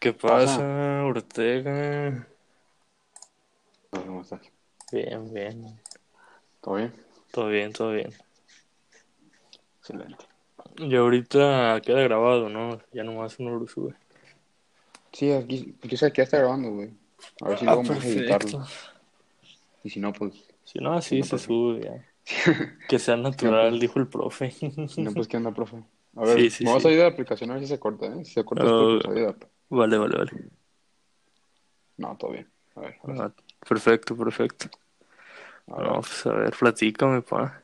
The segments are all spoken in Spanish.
¿Qué pasa, Ortega? ¿Cómo estás? Bien, bien. ¿Todo bien? Todo bien, todo bien. Excelente. Y ahorita queda grabado, ¿no? Ya nomás uno lo sube. Sí, aquí, yo sé que ya está grabando, güey. A ver si Ah, luego vamos a editarlo. Y si no, pues, Si no, así No, se profe. sube ya. Que sea natural, pues. dijo el profe. si no, pues, ¿qué onda, profe? A ver, Sí, sí, vamos sí. a ir a la aplicación a ver si se corta, ¿eh? Si se corta. Vale, vale, vale. No, todo bien. A ver. Ah, perfecto, perfecto. No, pues a ver, platícame, pa.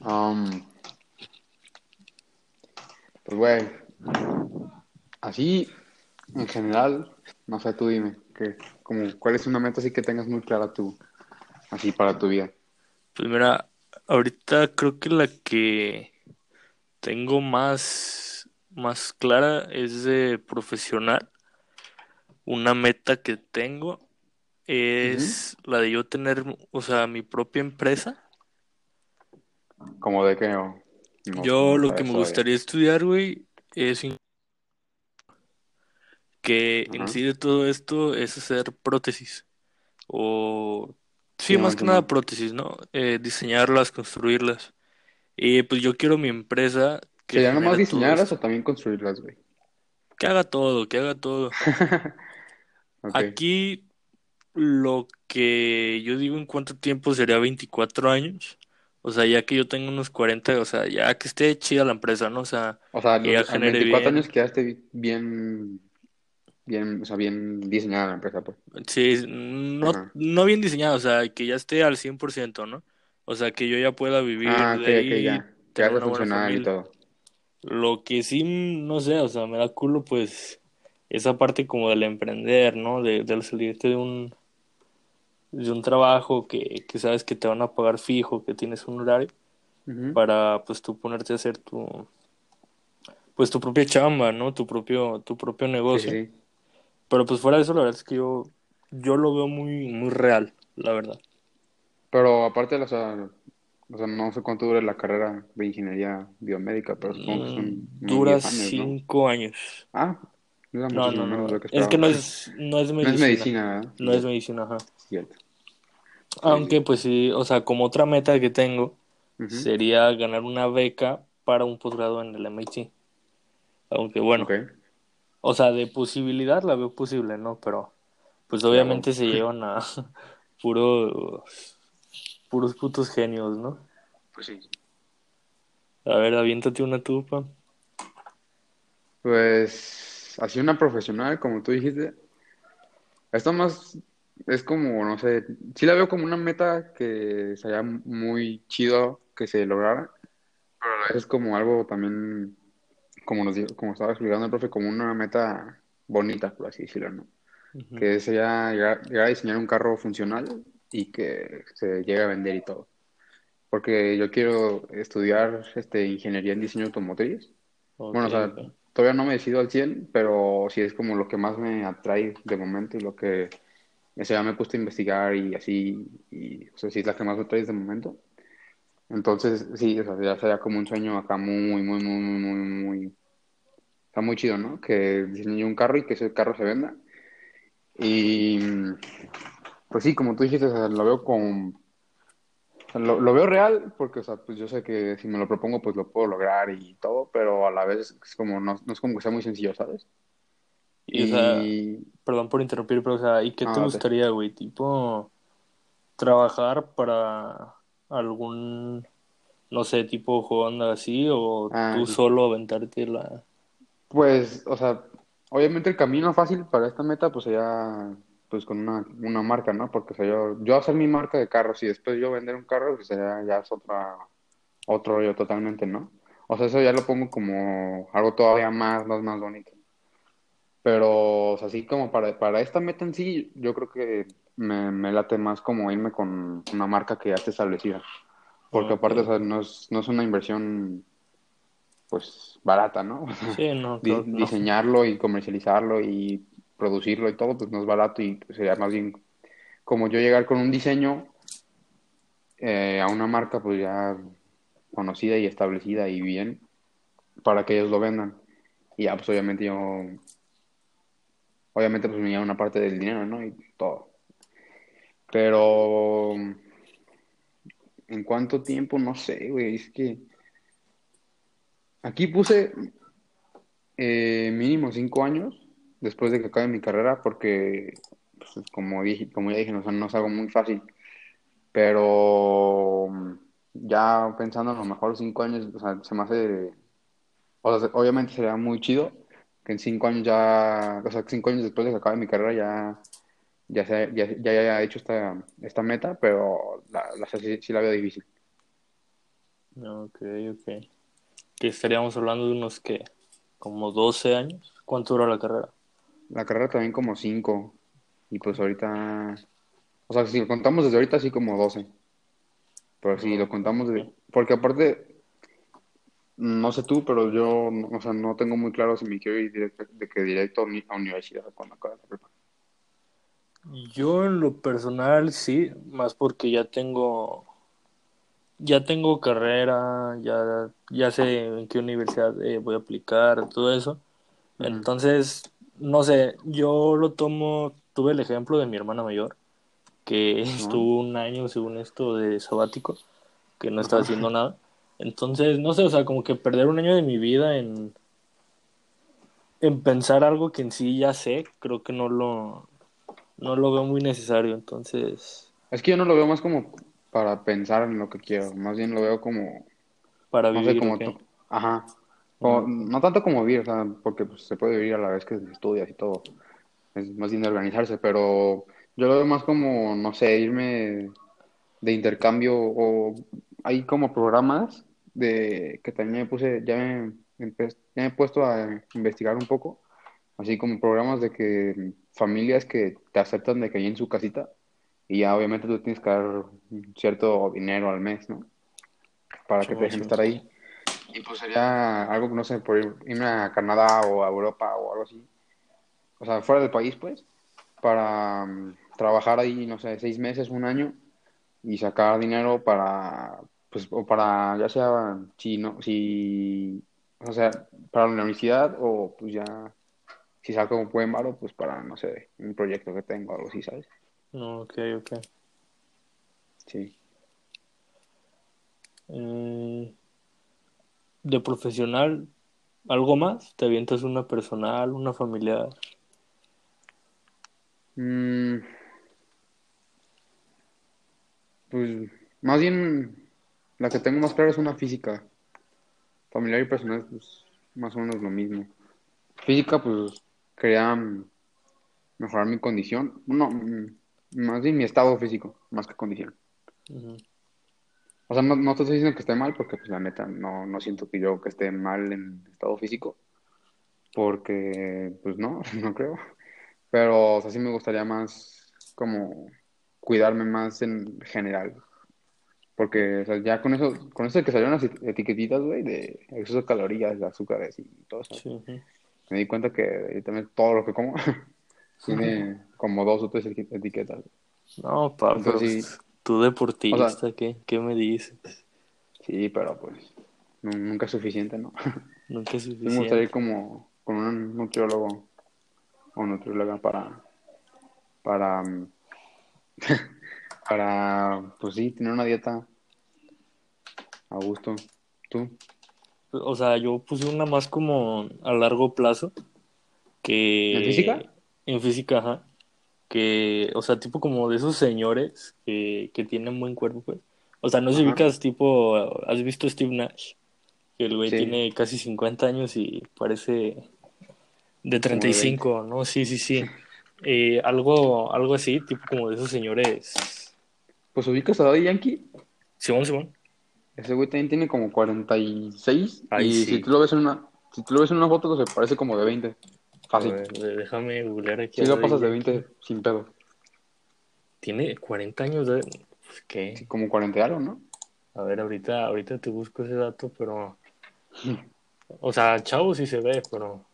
um, pues, güey, así, en general, no sé, tú dime, que, como, ¿cuál es una meta así que tengas muy clara tú, así para tu vida? Pues mira, ahorita creo que la que tengo más, más clara es de profesional. Una meta que tengo es la de yo tener, o sea, mi propia empresa. Como de no, no- Yo lo que me gustaría estudiar, güey, es que en Ajá. sí de todo esto es hacer prótesis. O sí, más que nada prótesis, ¿no? Eh, diseñarlas, construirlas. Y pues yo quiero mi empresa que ¿Sería nomás diseñarlas o también construirlas, güey? Que haga todo, que haga todo. Aquí lo que yo digo en cuánto tiempo sería 24 años. O sea, ya que yo tengo unos 40, o sea, ya que esté chida la empresa, ¿no? O sea, O sea, que ya genere 24 bien. años quedaste bien, bien, o sea, bien diseñada la empresa, pues. Sí, no, Ajá. no bien diseñado, o sea, que ya esté al 100%, ¿no? O sea, que yo ya pueda vivir Ah, de ok, ok, ahí, ya. Que algo funcional y todo. Lo que sí, no sé, o sea, me da culo, pues, esa parte como del emprender, ¿no? De, del salirte de un, de un trabajo que, que sabes que te van a pagar fijo, que tienes un horario, para, pues, tú ponerte a hacer tu, pues, tu propia chamba, ¿no? Tu propio, tu propio sí, negocio. sí. Pero, pues, fuera de eso, la verdad es que yo, yo lo veo muy, muy real, la verdad. Pero aparte, o sea, o sea, no sé cuánto dura la carrera de ingeniería biomédica, pero supongo que Mm, son unos Dura 10 años, ¿no? cinco años. Ah, No, muchísimo no, menos no. lo que Es que no es, no es No es medicina. medicina, ¿verdad? No es medicina, ajá. cierto. Aunque, pues sí, o sea, como otra meta que tengo sería ganar una beca para un posgrado en el MIT. Aunque, bueno, Ok, o sea, de posibilidad la veo posible, ¿no? Pero, pues obviamente se llevan a puros, puros putos genios, ¿no? Pues sí. A ver, aviéntate una tupa. Pues, así una profesional, como tú dijiste, esto más es como, no sé, sí la veo como una meta que sería muy chido que se lograra, pero a la vez es como algo también, como nos dijo, como estaba explicando el profe, como una meta bonita, por así decirlo, ¿no? Que sería llegar, llegar a diseñar un carro funcional y que se llegue a vender y todo. Porque yo quiero estudiar este, ingeniería en diseño automotriz. Ok, Bueno, o sea, ok. todavía no me decido al 100, pero sí es como lo que más me atrae de momento y lo que, o sea, me he puesto a investigar y así, y o sea, sí es la que más me atrae de momento. Entonces, sí, o sea, ya sería como un sueño acá muy, muy, muy, muy, muy, muy, está muy chido, ¿no? Que diseñe un carro y que ese carro se venda. Y, pues sí, como tú dijiste, o sea, lo veo con, o sea, lo, lo veo real porque, o sea, pues yo sé que si me lo propongo, pues lo puedo lograr y todo, pero a la vez es como, no, no es como que sea muy sencillo, ¿sabes? Y, o sea, perdón por interrumpir, pero, o sea, ¿y qué te gustaría, güey? Tipo, trabajar para algún, no sé, tipo Honda así, o Ah, tú sí. solo aventarte la... Pues, o sea, obviamente el camino fácil para esta meta, pues sería, pues con una, una marca, ¿no? Porque, o sea, yo, yo hacer mi marca de carros y después yo vender un carro, pues sería, ya es otra, otro rollo totalmente, ¿no? O sea, eso ya lo pongo como algo todavía más, más, más bonito. Pero, o sea, así como para, para esta meta en sí, yo creo que me, me late más como irme con una marca que ya esté establecida. Porque aparte, o sea, no es, no es una inversión, pues, barata, ¿no? O sea, Sí, no, di- claro que no. diseñarlo y comercializarlo y producirlo y todo, pues no es barato y sería más bien como yo llegar con un diseño eh, a una marca, pues ya conocida y establecida y bien. para que ellos lo vendan. Y pues obviamente yo, obviamente pues me lleva una parte del dinero, ¿no? Y todo. Pero, ¿en cuánto tiempo? No sé, güey, es que aquí puse eh, mínimo cinco años después de que acabe mi carrera, porque, pues, como dije, como ya dije, no, no es algo muy fácil. Pero ya pensando a lo mejor cinco años, o sea, se me hace, o sea, obviamente sería muy chido que en cinco años ya, o sea, cinco años después de que acabe mi carrera ya, ya, se, ya, ya haya hecho esta, esta meta, pero la, la sí la veo difícil. Ok, ok. Que estaríamos hablando de unos que, como 12 años. ¿Cuánto dura la carrera? La carrera también como cinco, y pues ahorita, o sea, si lo contamos desde ahorita, sí como 12. Pero si lo contamos de... Porque aparte, no sé tú, pero yo, no- o sea, no tengo muy claro si me quiero ir directo, de que directo a uni- a universidad cuando acabe la prepa. Yo en lo personal sí, más porque ya tengo, ya tengo carrera, ya, ya sé en qué universidad eh, voy a aplicar, todo eso. Entonces, no sé, yo lo tomo, tuve el ejemplo de mi hermana mayor, que estuvo un año, según esto, de sabático, que no estaba haciendo nada. Entonces, no sé, o sea, como que perder un año de mi vida en, en pensar algo que en sí ya sé, creo que no lo, no lo veo muy necesario. Entonces, Es que yo no lo veo más como para pensar en lo que quiero, más bien lo veo como, para no sé, vivir, como, ajá, o, no tanto como vivir, o sea, porque pues, se puede vivir a la vez que estudias y todo, es más bien de organizarse, pero yo lo veo más como, no sé, irme de intercambio o hay como programas de que también me puse, ya me, ya me he puesto a investigar un poco, así como programas de que familias que te aceptan de que hay en su casita y ya obviamente tú tienes que dar cierto dinero al mes, ¿no? Para que te dejen estar ahí. Y pues sería algo, no sé, por ir- irme a Canadá o a Europa o algo así. O sea, fuera del país, pues, para mm, trabajar ahí, no sé, seis meses, un año y sacar dinero para, pues, o para, ya sea, si no, si, o sea, para la universidad o pues ya, si saco un buen varo, pues para, no sé, un proyecto que tengo, algo así, ¿sabes? No, ok, ok. Sí. Mm, de profesional, ¿algo más? ¿Te avientas una personal, una familiar? Mm, pues, más bien, la que tengo más clara es una física. Familiar y personal, pues, más o menos lo mismo. Física, pues, quería mm, mejorar mi condición. No, mm, más bien mi estado físico, más que condición. O sea, no, no te estoy diciendo que esté mal, porque pues la neta no, no siento que yo que esté mal en estado físico, porque pues no, no creo. Pero, o sea, sí me gustaría más como cuidarme más en general. Porque, o sea, ya con eso, con eso de que salieron las et- etiquetitas, güey, de exceso de calorías, de azúcares y todo eso, Sí, ujú. me di cuenta que yo también todo lo que como tiene como dos o tres eti- etiquetas. No, pa, pero Entonces, tú O deportista, sea, ¿qué, qué me dices? sí, pero pues nu- nunca es suficiente, ¿no? Nunca es Sí me gustaría ir suficiente. como con un nutriólogo o nutrióloga para, para, para, pues sí, tener una dieta a gusto. ¿Tú? O sea, yo puse una más como a largo plazo, ¿En física? que en física, ajá, que, o sea, tipo como de esos señores que, que tienen buen cuerpo, pues. O sea, no Ajá, ubicas tipo, ¿has visto Steve Nash? Que el güey sí, tiene casi 50 años y parece de como de 20. 35, ¿no? Sí, sí, sí. Eh, algo, algo así, tipo como de esos señores. Pues ubicas a Daddy Yankee. Simón, Simón. Ese güey también tiene como 46 Ahí y si tú lo ves en una, si tú lo ves en una foto, se parece como de 20. Fácil. ver, déjame googlear aquí Sí a lo pasas de Yankee. 20 sin pedo. Tiene 40 años de... pues, ¿Qué? Sí, como 40 y algo, ¿no? A ver, ahorita, ahorita te busco ese dato, pero... O sea, chavo sí se ve, pero...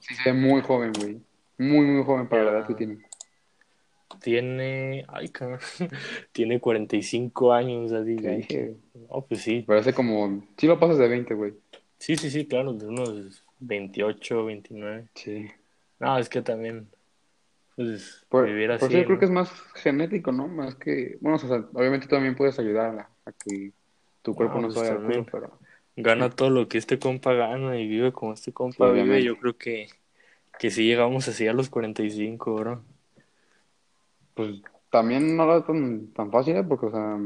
Sí, se ve muy joven, güey. Muy, muy joven para la edad que tiene. tiene... Ay, cabrón. Tiene 45 años, Yankee. dije, No, pues sí. parece como, sí lo pasas de 20, güey. Sí, sí, sí, claro, de unos 28, 29. Sí. No, es que también, pues, Por, vivir por así. eso yo creo que es más genético, ¿no? Más que, bueno, o sea, obviamente tú también puedes ayudar a, a que tu cuerpo No, no pues se vaya al pero Gana todo lo que este compa gana y vive como este sí, compa vive. obviamente. Yo creo que, que sí llegamos así a los 45, bro. Pues también no era tan, tan fácil, ¿eh? Porque, o sea,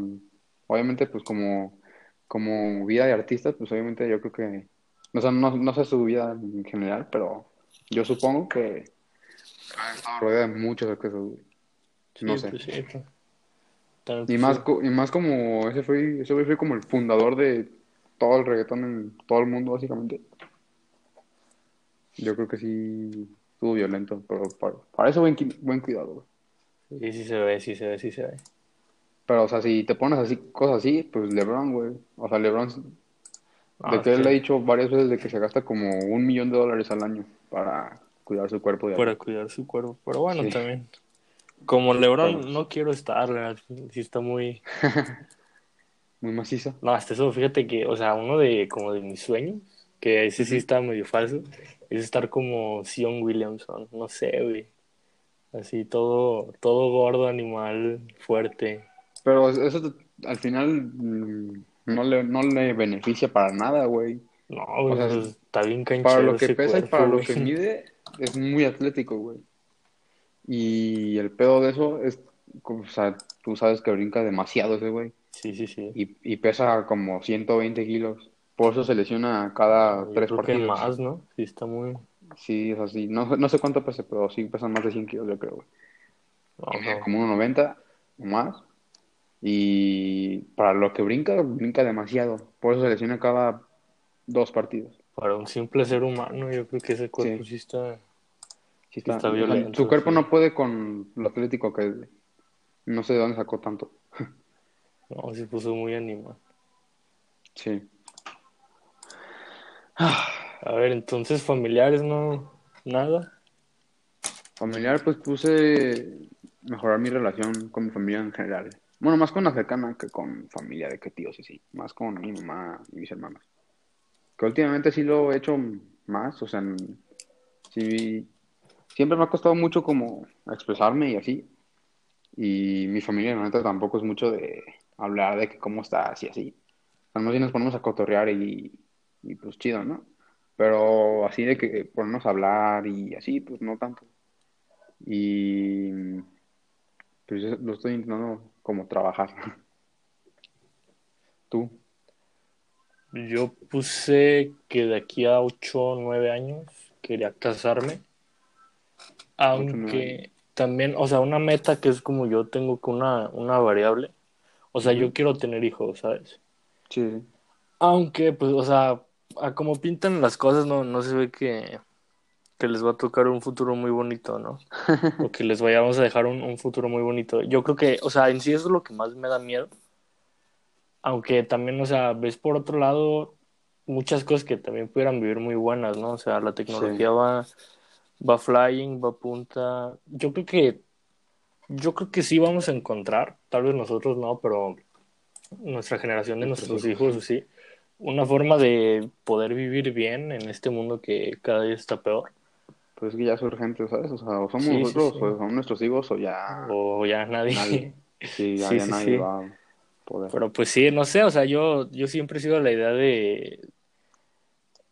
obviamente, pues como, como vida de artista, pues obviamente yo creo que, o sea, no, no sé su vida en general, pero yo supongo que ha estado rodeada de muchos accesos, güey. Sí, No sé. pues sí. pues. Y más, y más como ese fue, ese güey fue como el fundador de todo el reggaetón en todo el mundo, básicamente. Yo creo que sí estuvo violento, pero para, para eso buen, buen cuidado, güey. Sí, sí se ve, sí se ve, sí se ve. Pero, o sea, si te pones así, cosas así, pues LeBron, güey. O sea, LeBron, No, de que él que ha dicho varias veces de que se gasta como un millón de dólares al año para cuidar su cuerpo de para cuidar su cuerpo. Pero bueno, Sí. también. Como Lebron no quiero estar, la sí está muy... muy maciza. No, hasta eso, fíjate que, o sea, uno de como de mis sueños, que ese sí está medio falso, es estar como Sion Williamson, no sé, güey. Así todo, todo gordo, animal, fuerte. Pero eso al final mm, no le, no le beneficia para nada, güey. No, O sea, pues, está bien canchero Para lo que ese pesa y para lo que mide, es muy atlético, güey. Y el pedo de eso es, o sea, tú sabes que brinca demasiado ese güey. Sí, sí, sí. Y, y pesa como 120 kilos. Por eso se lesiona cada Yo tres creo que partidos. más, ¿no? Sí, está muy... Sí, es así. No, no sé cuánto pesa, pero sí pesan más de 100 kilos, yo creo, güey. no. Como 1,90 o más. Y para lo que brinca, brinca demasiado. Por eso se lesiona cada dos partidos. Para un simple ser humano, yo creo que ese cuerpo Sí. sí está... Sí está, Está o sea, violento, su cuerpo no puede con lo atlético que es. No sé de dónde sacó tanto. No, se puso muy animal. Sí. A ver, entonces familiares, no... Nada. Familiar, pues puse mejorar mi relación con mi familia en general. Bueno, más con la cercana que con familia de que tíos y sí. Más con mi mamá y mis hermanos. Que últimamente sí lo he hecho más, o sea, sí, siempre me ha costado mucho como expresarme y así. Y mi familia, la neta, tampoco es mucho de hablar de que cómo estás y así. Sea, más bien nos ponemos a cotorrear y, y pues chido, ¿no? Pero así de que ponernos a hablar y así, pues no tanto. Y pues yo lo estoy intentando como trabajar. ¿Tú? Yo puse que de aquí a 8 o 9 años quería casarme. Aunque también, o sea, una meta que es como yo tengo que una, una variable. O sea, yo quiero tener hijos, ¿sabes? Sí, sí. Aunque, pues, o sea, a como pintan las cosas, no, no se ve que, que les va a tocar un futuro muy bonito, ¿no? O que les vayamos a dejar un, un futuro muy bonito. Yo creo que, o sea, en sí eso es lo que más me da miedo. Aunque también, o sea, ves por otro lado muchas cosas que también pudieran vivir muy buenas, ¿no? O sea, la tecnología va, va flying, va a punta. Yo creo que, yo creo que sí vamos a encontrar, tal vez nosotros no, pero nuestra generación de Nuestros hijos, sí, una forma de poder vivir bien en este mundo que cada día está peor. Pues es que ya es urgente, ¿sabes? O sea, o somos Sí, nosotros, sí. o son nuestros hijos, o ya O ya nadie. nadie. Sí, ya, Sí, ya sí, nadie va a poder. Pero pues sí, no sé, o sea, yo, yo siempre he sido la idea de,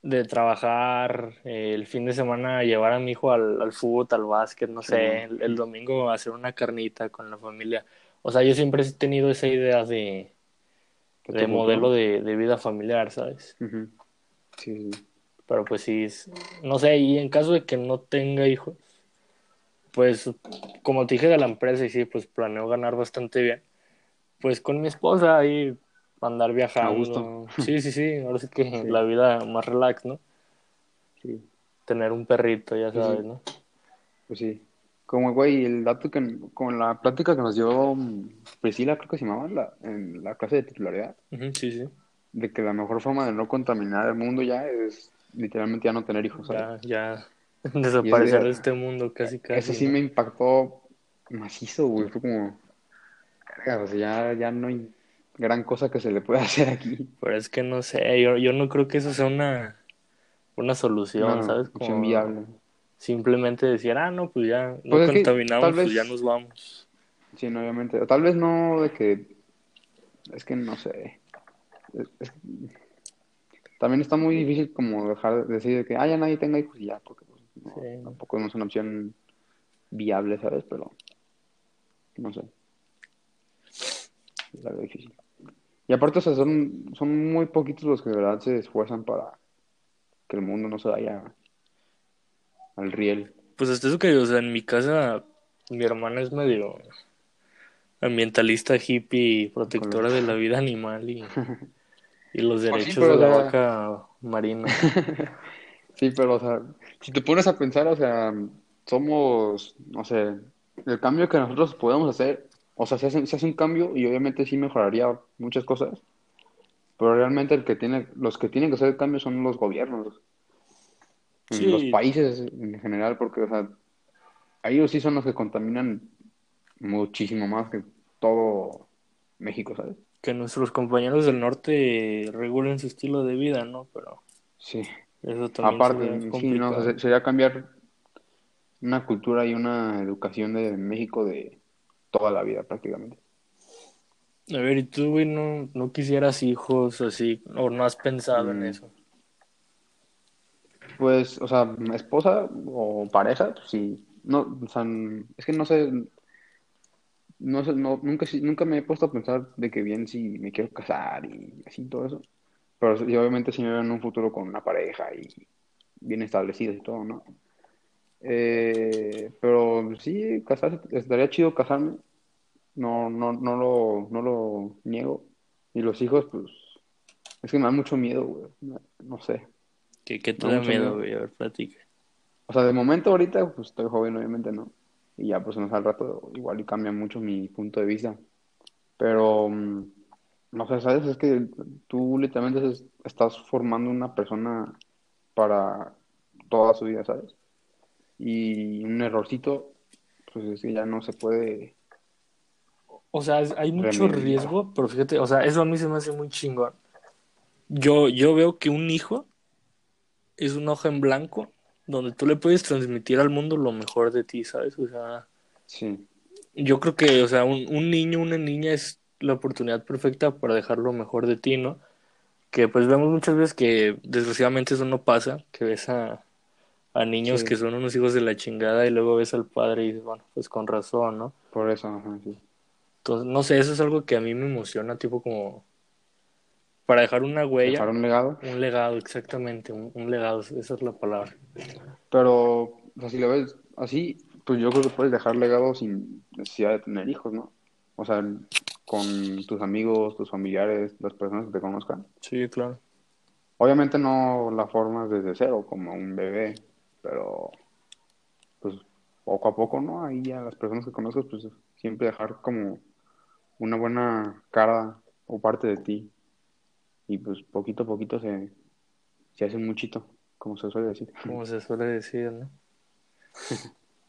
de trabajar eh, el fin de semana, llevar a mi hijo al, al fútbol, al básquet, no sé, el, el domingo hacer una carnita con la familia. O sea, yo siempre he tenido esa idea de, ¿Qué de modelo de, de vida familiar, ¿sabes? Sí, sí. Pero pues sí, es- no sé, y en caso de que no tenga hijos, pues como te dije de la empresa, y sí, pues planeo ganar bastante bien, pues con mi esposa ahí andar viajando. gusto. Sí, sí, sí, ahora sí que Sí. la vida más relax, ¿no? Sí, Tener un perrito, ya Sí, sí. sabes, ¿no? pues sí. Como, güey, el dato que, con la plática que nos dio mm, Priscila, creo que se llamaba, la, en la clase de titularidad, sí, sí. de que la mejor forma de no contaminar el mundo ya es literalmente ya no tener hijos, ¿sabes? Ya, ya desaparecer de este mundo casi, casi. Eso sí ¿no? me impactó macizo, güey. Fue como, o sea, ya, ya no hay, gran cosa que se le puede hacer aquí. Pero es que no sé, yo, yo no creo que eso sea una, una solución, ¿sabes? Como viable. simplemente decir, ah, no, pues ya no Pues que contaminamos, pues ya nos vamos. Sí, no, obviamente. O tal vez no de que. Es que no sé. Es- es- También está muy difícil como dejar de decir de que, ah, ya nadie tenga hijos y ya, porque pues, no, Sí. tampoco no es una opción viable, ¿sabes? Pero. No sé. Es algo difícil. Y aparte, o sea, son, son muy poquitos los que de verdad se esfuerzan para que el mundo no se vaya al riel. Pues hasta eso que, o sea, en mi casa, mi hermana es medio ambientalista, hippie, protectora de la vida animal y, y los Pues sí, derechos de la sea- vaca marina. Sí, pero, o sea, si te pones a pensar, o sea, somos, no sé, el cambio que nosotros podemos hacer, o sea, se hace, se hace un cambio y obviamente sí mejoraría muchas cosas, pero realmente el que tiene, los que tienen que hacer el cambio son los gobiernos, Sí. los países en general, porque, o sea, ellos sí son los que contaminan muchísimo más que todo México, ¿sabes? Que nuestros compañeros del norte regulen su estilo de vida, ¿no? Pero Sí. eso también Aparte, sería sí, no, sería cambiar una cultura y una educación de México de toda la vida prácticamente. A ver, ¿y tú, güey, no, no quisieras hijos así, o no has pensado en Mm. eso? Pues, o sea, esposa o pareja, pues sí. No, o sea, es que no sé, no no, nunca, nunca me he puesto a pensar de que bien si me quiero casar y así todo eso. Pero sí, obviamente sí me veo en un futuro con una pareja y bien establecidos y todo, ¿no? Eh, pero sí, casarse, estaría chido casarme. No, no, no lo, no lo niego. Y los hijos, pues, es que me da mucho miedo, güey. No sé. ¿Qué, qué te da miedo, miedo. güey? A ver, platica. O sea, de momento ahorita, pues estoy joven, obviamente, ¿no? Y ya, pues, más al rato, igual y cambia mucho mi punto de vista. Pero, mm, no sé, ¿sabes? Es que tú literalmente es- estás formando una persona para toda su vida, ¿sabes? Y un errorcito, pues es que ya no se puede. O sea, hay mucho Remediar. riesgo, pero fíjate, o sea, eso a mí se me hace muy chingón. Yo, yo veo que un hijo es una hoja en blanco donde tú le puedes transmitir al mundo lo mejor de ti, ¿sabes? O sea, Sí, yo creo que, o sea, un, un niño, una niña es la oportunidad perfecta para dejar lo mejor de ti, ¿no? Que pues vemos muchas veces que desgraciadamente eso no pasa, que ves a, a niños Sí. que son unos hijos de la chingada y luego ves al padre y dices, bueno, pues con razón, ¿no? por eso, ajá, sí. Entonces, no sé, eso es algo que a mí me emociona, tipo como para dejar una huella, Dejar un legado. un legado, exactamente, un, un legado, esa es la palabra. Pero, o sea, si lo ves así, pues yo creo que puedes dejar legado sin necesidad de tener hijos, ¿no? O sea, con tus amigos, tus familiares, las personas que te conozcan. Sí, claro. Obviamente no la formas desde cero, como un bebé, pero pues poco a poco, ¿no? Ahí ya las personas que conozcas, pues siempre dejar como una buena cara o parte de ti. Y pues poquito a poquito se, se hace muchito, como se suele decir. Como se suele decir, ¿no?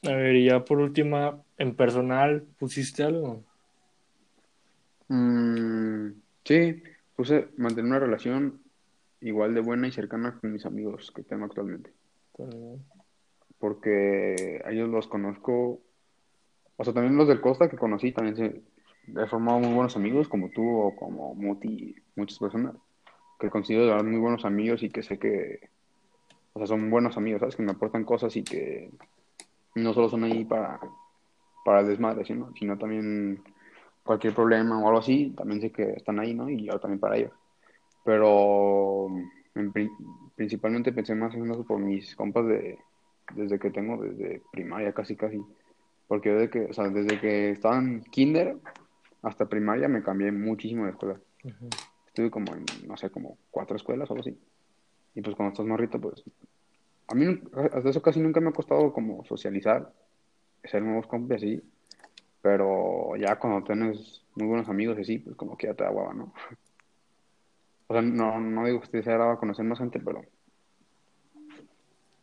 A ver, y ya por última, en personal, ¿pusiste algo? Mm, sí, puse mantener una relación igual de buena y cercana con mis amigos que tengo actualmente. También. Porque a ellos los conozco, o sea, también los del Costa que conocí, también se, he formado muy buenos amigos, como tú o como Muti, muchas personas, que considero de verdad muy buenos amigos y que sé que, o sea, son buenos amigos, ¿sabes? Que me aportan cosas y que no solo son ahí para, para el desmadre, sino, también cualquier problema o algo así, también sé que están ahí, ¿no? Y yo también para ellos. Pero en pri- principalmente pensé más en eso por mis compas de, desde que tengo, desde primaria casi casi. Porque desde que, o sea, desde que estaba en kinder hasta primaria me cambié muchísimo de escuela. Estuve como en, no sé, como cuatro escuelas o algo así. Y pues cuando estás morrito, pues a mí hasta eso casi nunca me ha costado como socializar, hacer nuevos compas así. Pero ya cuando tienes muy buenos amigos y así, pues como que ya te da hueva, ¿no? O sea, no, no digo que esté desagradable conocer más gente, pero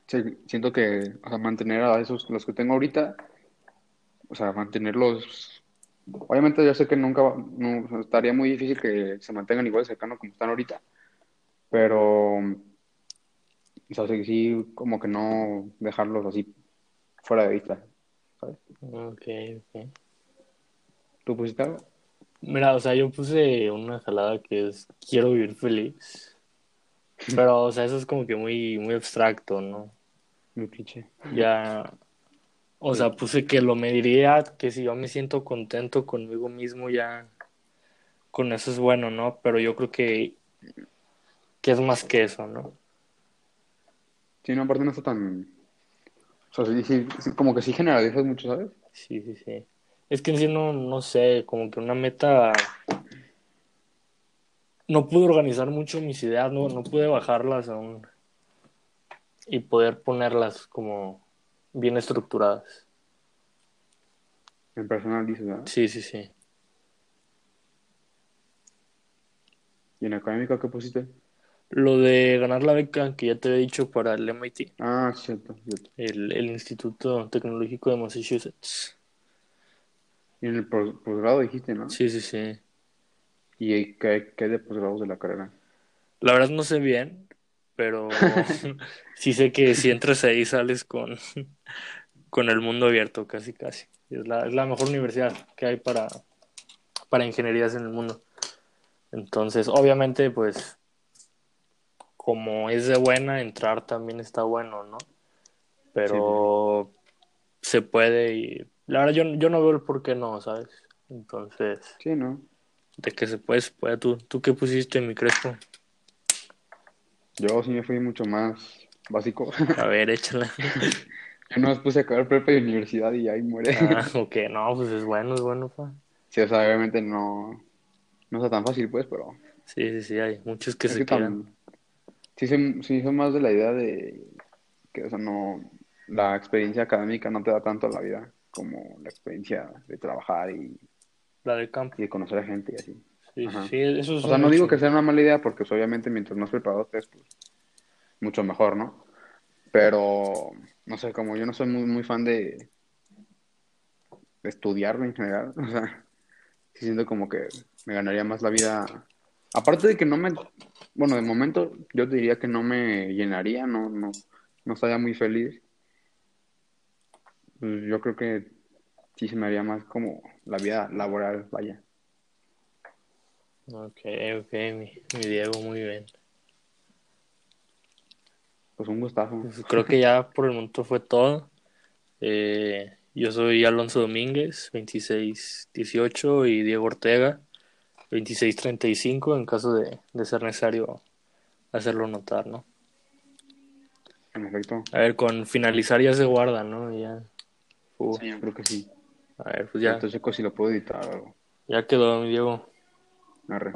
sí, siento que, o sea, mantener a esos, los que tengo ahorita, o sea, mantenerlos Obviamente yo sé que nunca no, estaría muy difícil que se mantengan igual de cercanos como están ahorita, pero o sea, sí, sí, como que no dejarlos así fuera de vista, ¿sabes? Ok, ok. ¿Tú pusiste algo? Mira, o sea, yo puse una jalada que es quiero vivir feliz. Pero, o sea, eso es como que muy, muy abstracto, ¿no? Muy cliché. Ya, o sea, puse que lo mediría, que si yo me siento contento conmigo mismo, ya con eso es bueno, ¿no? Pero yo creo que, que es más que eso, ¿no? Sí, no, aparte no está tan... O sea, sí, sí, sí, como que sí generalizas mucho, ¿sabes? Sí, sí, sí. Es que en sí no, no sé, como que una meta. No pude organizar mucho mis ideas, no, no pude bajarlas aún y poder ponerlas como bien estructuradas. En personal dices, ¿verdad? Sí, sí, sí. ¿Y en académico qué pusiste? Lo de ganar la beca que ya te había dicho para el MIT, Ah, cierto, cierto. el, el Instituto Tecnológico de Massachusetts. Y en el pos- posgrado dijiste, ¿no? Sí, sí, sí. ¿Y qué, qué de posgrados de la carrera? La verdad no sé bien, pero sí sé que si entras ahí sales con, con el mundo abierto, casi, casi. Es la, es la mejor universidad que hay para, para ingenierías en el mundo. Entonces, obviamente, pues, como es de buena, entrar también está bueno, ¿no? Pero se puede y la verdad yo, yo no veo el por qué no, ¿sabes? Entonces, Sí, ¿no? de que se puede, se puede. ¿Tú, tú qué pusiste, mi crespo? Yo sí me fui mucho más básico. A ver, échala. Yo no puse a acabar prepa y universidad y ahí muere. Ah, ok, no, pues es bueno, es bueno, pa. Sí, o sea, obviamente no, no está tan fácil, pues, pero Sí, sí, sí, hay muchos que es se que quedan. tam- sí, sí soy más de la idea de que, o sea, no, la experiencia académica no te da tanto la vida como la experiencia de trabajar y, La del campo. y de conocer a gente y así. Sí, Ajá. sí, eso es O sea, no digo que sea una mala idea porque obviamente mientras más preparado estés, pues mucho mejor, ¿no? Pero, no sé, como yo no soy muy, muy fan de, estudiarlo en general, o sea, sí siento como que me ganaría más la vida. Aparte de que no me, bueno, de momento yo diría que no me llenaría, no, no, no estaría muy feliz. Pues yo creo que sí se me haría más como la vida laboral, vaya. Ok, ok, mi Diego, muy bien. Pues un gustazo. Pues creo que ya por el momento fue todo. Eh, yo soy Alonso Domínguez, 2618, y Diego Ortega, 2635, en caso de, de ser necesario hacerlo notar, ¿no? En efecto. A ver, con finalizar ya se guarda, ¿no? Ya, Sí, yo creo que sí. a ver, pues ya, Entonces checo si lo puedo editar o algo. ya quedó, mi Diego. Arre.